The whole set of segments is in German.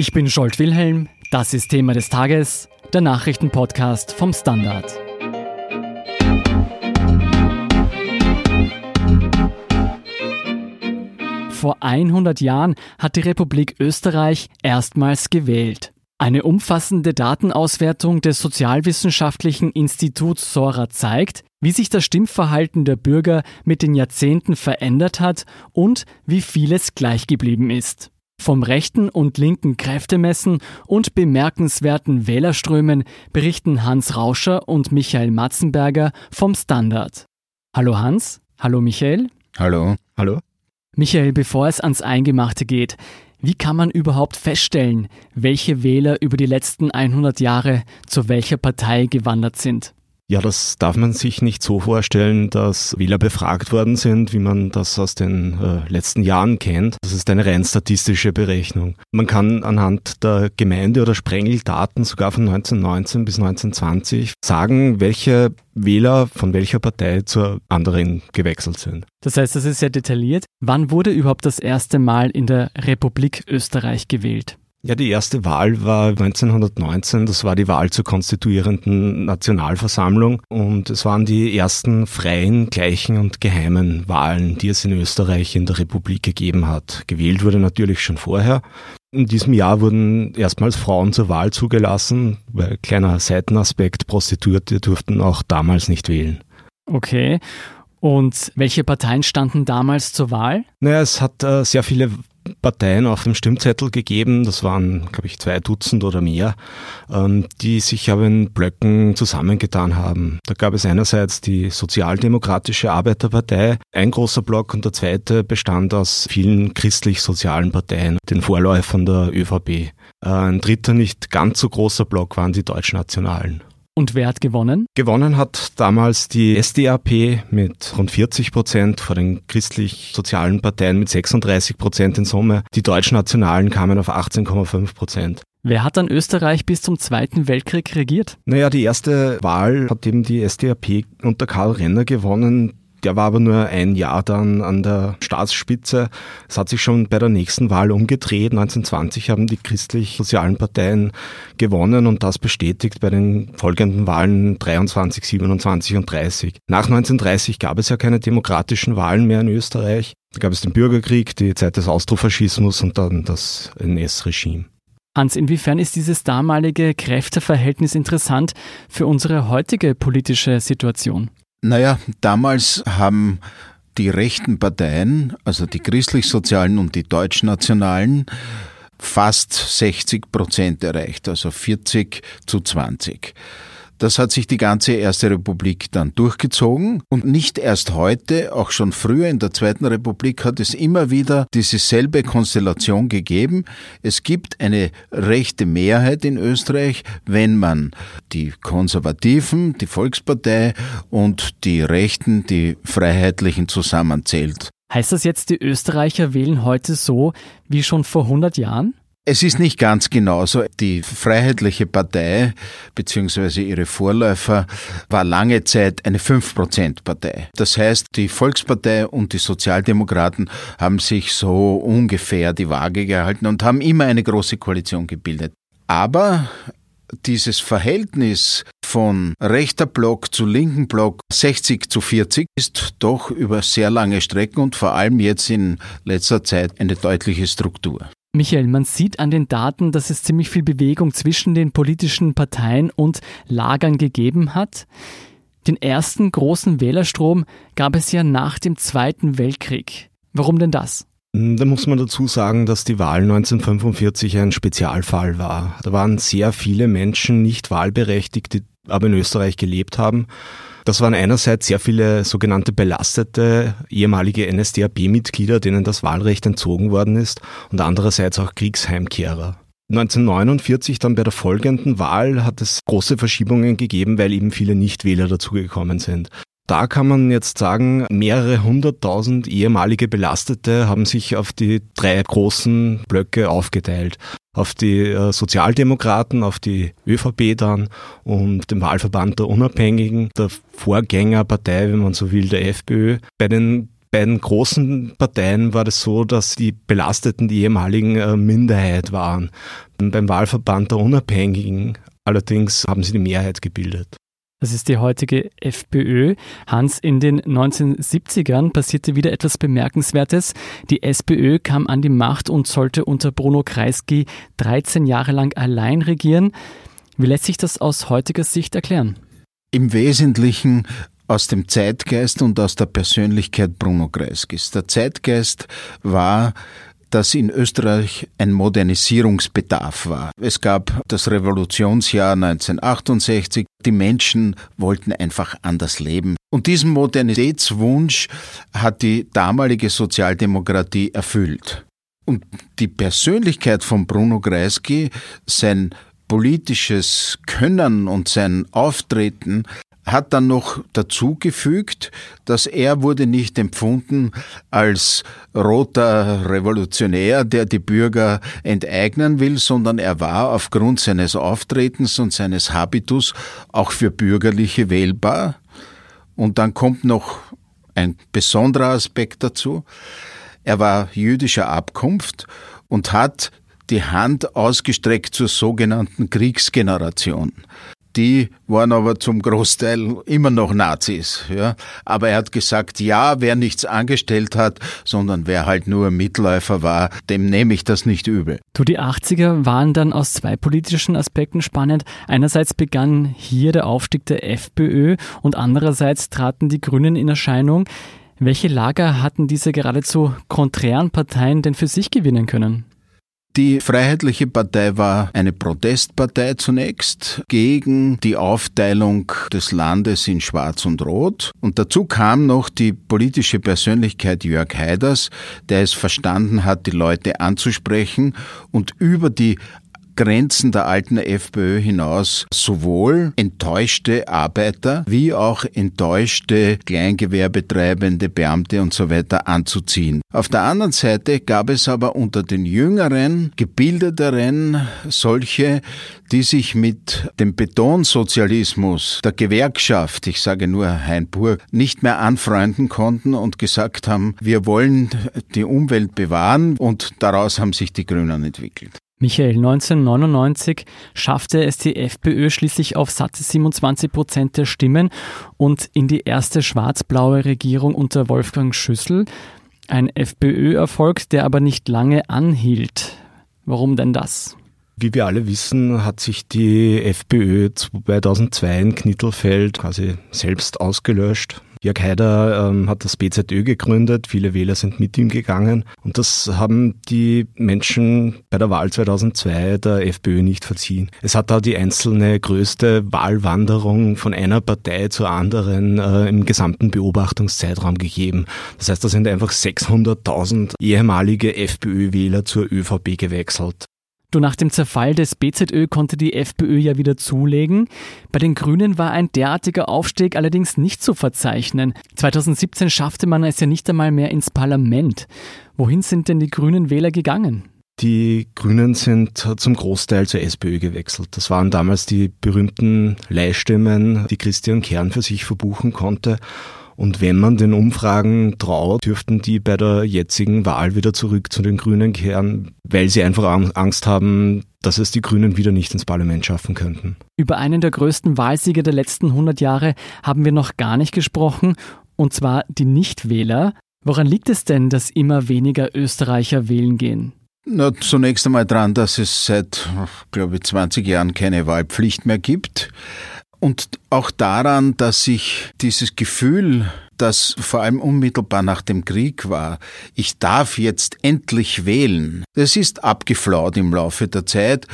Ich bin Scholt Wilhelm, das ist Thema des Tages, der Nachrichtenpodcast vom Standard. Vor 100 Jahren hat die Republik Österreich erstmals gewählt. Eine umfassende Datenauswertung des Sozialwissenschaftlichen Instituts Sora zeigt, wie sich das Stimmverhalten der Bürger mit den Jahrzehnten verändert hat und wie vieles gleich geblieben ist. Vom rechten und linken Kräftemessen und bemerkenswerten Wählerströmen berichten Hans Rauscher und Michael Matzenberger vom Standard. Hallo Hans, hallo Michael. Hallo. Hallo. Michael, bevor es ans Eingemachte geht, wie kann man überhaupt feststellen, welche Wähler über die letzten 100 Jahre zu welcher Partei gewandert sind? Ja, das darf man sich nicht so vorstellen, dass Wähler befragt worden sind, wie man das aus den äh, letzten Jahren kennt. Das ist eine rein statistische Berechnung. Man kann anhand der Gemeinde- oder Sprengeldaten sogar von 1919 bis 1920 sagen, welche Wähler von welcher Partei zur anderen gewechselt sind. Das heißt, das ist sehr detailliert. Wann wurde überhaupt das erste Mal in der Republik Österreich gewählt? Ja, die erste Wahl war 1919. Das war die Wahl zur konstituierenden Nationalversammlung. Und es waren die ersten freien, gleichen und geheimen Wahlen, die es in Österreich in der Republik gegeben hat. Gewählt wurde natürlich schon vorher. In diesem Jahr wurden erstmals Frauen zur Wahl zugelassen, weil kleiner Seitenaspekt, Prostituierte durften auch damals nicht wählen. Okay. Und welche Parteien standen damals zur Wahl? Naja, es hat äh, sehr viele Parteien auf dem Stimmzettel gegeben. Das waren, glaube ich, zwei Dutzend oder mehr, ähm, die sich aber in Blöcken zusammengetan haben. Da gab es einerseits die Sozialdemokratische Arbeiterpartei, ein großer Block, und der zweite bestand aus vielen christlich-sozialen Parteien, den Vorläufern der ÖVP. Äh, ein dritter, nicht ganz so großer Block waren die Deutschnationalen. Und wer hat gewonnen? Gewonnen hat damals die SDAP mit rund 40 Prozent vor den christlich-sozialen Parteien mit 36 Prozent in Summe. Die Deutschnationalen kamen auf 18,5 Prozent. Wer hat dann Österreich bis zum Zweiten Weltkrieg regiert? Naja, die erste Wahl hat eben die SDAP unter Karl Renner gewonnen. Der war aber nur ein Jahr dann an der Staatsspitze. Es hat sich schon bei der nächsten Wahl umgedreht. 1920 haben die christlich-sozialen Parteien gewonnen und das bestätigt bei den folgenden Wahlen 23, 27 und 30. Nach 1930 gab es ja keine demokratischen Wahlen mehr in Österreich. Da gab es den Bürgerkrieg, die Zeit des Austrofaschismus und dann das NS-Regime. Hans, inwiefern ist dieses damalige Kräfteverhältnis interessant für unsere heutige politische Situation? Naja, damals haben die rechten Parteien, also die christlich-sozialen und die deutschnationalen, fast 60 Prozent erreicht, also 40 zu 20. Das hat sich die ganze Erste Republik dann durchgezogen und nicht erst heute, auch schon früher in der Zweiten Republik hat es immer wieder diese selbe Konstellation gegeben. Es gibt eine rechte Mehrheit in Österreich, wenn man die Konservativen, die Volkspartei und die Rechten, die Freiheitlichen zusammenzählt. Heißt das jetzt, die Österreicher wählen heute so wie schon vor 100 Jahren? Es ist nicht ganz genauso. Die Freiheitliche Partei bzw. ihre Vorläufer war lange Zeit eine 5%-Partei. Das heißt, die Volkspartei und die Sozialdemokraten haben sich so ungefähr die Waage gehalten und haben immer eine große Koalition gebildet. Aber dieses Verhältnis von rechter Block zu linken Block 60 zu 40 ist doch über sehr lange Strecken und vor allem jetzt in letzter Zeit eine deutliche Struktur. Michael, man sieht an den Daten, dass es ziemlich viel Bewegung zwischen den politischen Parteien und Lagern gegeben hat. Den ersten großen Wählerstrom gab es ja nach dem Zweiten Weltkrieg. Warum denn das? Da muss man dazu sagen, dass die Wahl 1945 ein Spezialfall war. Da waren sehr viele Menschen nicht wahlberechtigt, die aber in Österreich gelebt haben. Das waren einerseits sehr viele sogenannte belastete ehemalige NSDAP-Mitglieder, denen das Wahlrecht entzogen worden ist, und andererseits auch Kriegsheimkehrer. 1949 dann bei der folgenden Wahl hat es große Verschiebungen gegeben, weil eben viele Nichtwähler dazugekommen sind. Da kann man jetzt sagen, mehrere hunderttausend ehemalige Belastete haben sich auf die drei großen Blöcke aufgeteilt auf die äh, Sozialdemokraten, auf die ÖVP dann und den Wahlverband der Unabhängigen, der Vorgängerpartei, wenn man so will, der FPÖ. Bei den Bei den großen Parteien war es so, dass die Belasteten die ehemaligen äh, Minderheit waren. Beim Wahlverband der Unabhängigen allerdings haben sie die Mehrheit gebildet. Das ist die heutige FPÖ. Hans, in den 1970ern passierte wieder etwas Bemerkenswertes. Die SPÖ kam an die Macht und sollte unter Bruno Kreisky 13 Jahre lang allein regieren. Wie lässt sich das aus heutiger Sicht erklären? Im Wesentlichen aus dem Zeitgeist und aus der Persönlichkeit Bruno Kreiskys. Der Zeitgeist war dass in Österreich ein Modernisierungsbedarf war. Es gab das Revolutionsjahr 1968. Die Menschen wollten einfach anders leben. Und diesen Modernitätswunsch hat die damalige Sozialdemokratie erfüllt. Und die Persönlichkeit von Bruno Kreisky, sein politisches Können und sein Auftreten hat dann noch dazugefügt, dass er wurde nicht empfunden als roter Revolutionär, der die Bürger enteignen will, sondern er war aufgrund seines Auftretens und seines Habitus auch für Bürgerliche wählbar. Und dann kommt noch ein besonderer Aspekt dazu. Er war jüdischer Abkunft und hat die Hand ausgestreckt zur sogenannten Kriegsgeneration die waren aber zum Großteil immer noch Nazis. Ja. Aber er hat gesagt, ja, wer nichts angestellt hat, sondern wer halt nur Mitläufer war, dem nehme ich das nicht übel. Du, die 80er waren dann aus zwei politischen Aspekten spannend. Einerseits begann hier der Aufstieg der FPÖ und andererseits traten die Grünen in Erscheinung. Welche Lager hatten diese geradezu konträren Parteien denn für sich gewinnen können? Die Freiheitliche Partei war eine Protestpartei zunächst gegen die Aufteilung des Landes in Schwarz und Rot. Und dazu kam noch die politische Persönlichkeit Jörg Haiders, der es verstanden hat, die Leute anzusprechen und über die Grenzen der alten FPÖ hinaus sowohl enttäuschte Arbeiter wie auch enttäuschte Kleingewerbetreibende, Beamte und so weiter anzuziehen. Auf der anderen Seite gab es aber unter den jüngeren, gebildeteren solche, die sich mit dem Betonsozialismus der Gewerkschaft, ich sage nur Hainburg, nicht mehr anfreunden konnten und gesagt haben, wir wollen die Umwelt bewahren und daraus haben sich die Grünen entwickelt. Michael, 1999 schaffte es die FPÖ schließlich auf satte 27 Prozent der Stimmen und in die erste schwarz-blaue Regierung unter Wolfgang Schüssel. Ein FPÖ-Erfolg, der aber nicht lange anhielt. Warum denn das? Wie wir alle wissen, hat sich die FPÖ 2002 in Knittelfeld quasi selbst ausgelöscht. Jörg Haider ähm, hat das BZÖ gegründet, viele Wähler sind mit ihm gegangen und das haben die Menschen bei der Wahl 2002 der FPÖ nicht verziehen. Es hat da die einzelne größte Wahlwanderung von einer Partei zur anderen äh, im gesamten Beobachtungszeitraum gegeben. Das heißt, da sind einfach 600.000 ehemalige FPÖ-Wähler zur ÖVP gewechselt. Du, nach dem Zerfall des BZÖ konnte die FPÖ ja wieder zulegen. Bei den Grünen war ein derartiger Aufstieg allerdings nicht zu verzeichnen. 2017 schaffte man es ja nicht einmal mehr ins Parlament. Wohin sind denn die grünen Wähler gegangen? Die Grünen sind zum Großteil zur SPÖ gewechselt. Das waren damals die berühmten Leihstimmen, die Christian Kern für sich verbuchen konnte. Und wenn man den Umfragen traut, dürften die bei der jetzigen Wahl wieder zurück zu den Grünen kehren, weil sie einfach Angst haben, dass es die Grünen wieder nicht ins Parlament schaffen könnten. Über einen der größten Wahlsieger der letzten 100 Jahre haben wir noch gar nicht gesprochen, und zwar die Nichtwähler. Woran liegt es denn, dass immer weniger Österreicher wählen gehen? Na, zunächst einmal daran, dass es seit, glaube ich, 20 Jahren keine Wahlpflicht mehr gibt. Und auch daran, dass sich dieses Gefühl, das vor allem unmittelbar nach dem Krieg war, ich darf jetzt endlich wählen, das ist abgeflaut im Laufe der Zeit.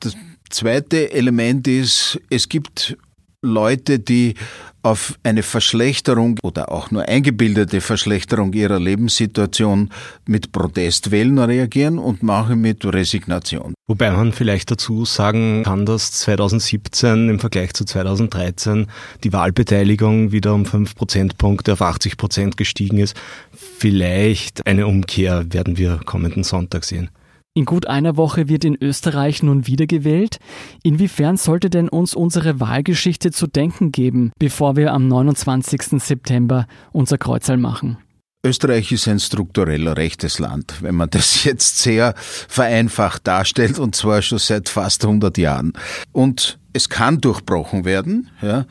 Das zweite Element ist, es gibt Leute, die auf eine Verschlechterung oder auch nur eingebildete Verschlechterung ihrer Lebenssituation mit Protestwählen reagieren und machen mit Resignation. Wobei man vielleicht dazu sagen kann, dass 2017 im Vergleich zu 2013 die Wahlbeteiligung wieder um 5 Prozentpunkte auf 80 Prozent gestiegen ist. Vielleicht eine Umkehr werden wir kommenden Sonntag sehen. In gut einer Woche wird in Österreich nun wiedergewählt. Inwiefern sollte denn uns unsere Wahlgeschichte zu denken geben, bevor wir am 29. September unser Kreuzerl machen? Österreich ist ein struktureller rechtes Land, wenn man das jetzt sehr vereinfacht darstellt, und zwar schon seit fast 100 Jahren. Und es kann durchbrochen werden. Ja.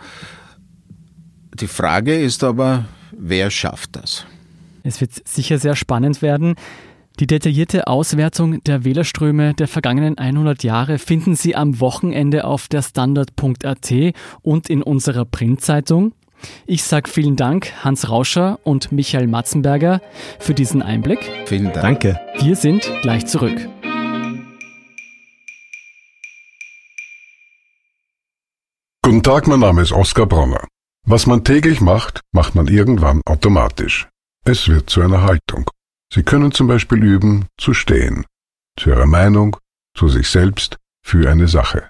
Die Frage ist aber, wer schafft das? Es wird sicher sehr spannend werden. Die detaillierte Auswertung der Wählerströme der vergangenen 100 Jahre finden Sie am Wochenende auf der Standard.at und in unserer Printzeitung. Ich sage vielen Dank Hans Rauscher und Michael Matzenberger für diesen Einblick. Vielen Dank. Danke. Wir sind gleich zurück. Guten Tag, mein Name ist Oskar Bronner. Was man täglich macht, macht man irgendwann automatisch. Es wird zu einer Haltung. Sie können zum Beispiel üben, zu stehen. Zu Ihrer Meinung, zu sich selbst, für eine Sache.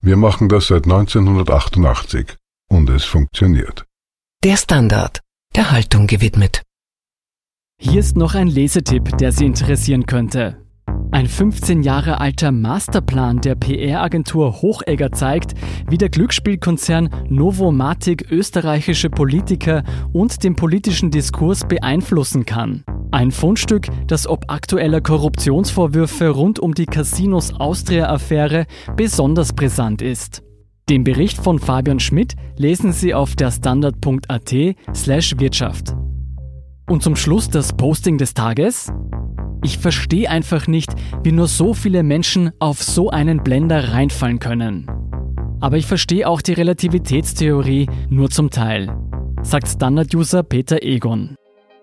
Wir machen das seit 1988 und es funktioniert. Der Standard, der Haltung gewidmet. Hier ist noch ein Lesetipp, der Sie interessieren könnte. Ein 15 Jahre alter Masterplan der PR-Agentur Hochegger zeigt, wie der Glücksspielkonzern Novomatic österreichische Politiker und den politischen Diskurs beeinflussen kann. Ein Fundstück, das ob aktueller Korruptionsvorwürfe rund um die Casinos Austria-Affäre besonders brisant ist. Den Bericht von Fabian Schmidt lesen Sie auf der Standard.at slash Wirtschaft. Und zum Schluss das Posting des Tages. Ich verstehe einfach nicht, wie nur so viele Menschen auf so einen Blender reinfallen können. Aber ich verstehe auch die Relativitätstheorie nur zum Teil, sagt Standard-User Peter Egon.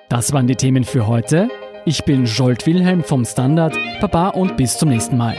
Das waren die Themen für heute. Ich bin Jolt Wilhelm vom Standard. Baba und bis zum nächsten Mal.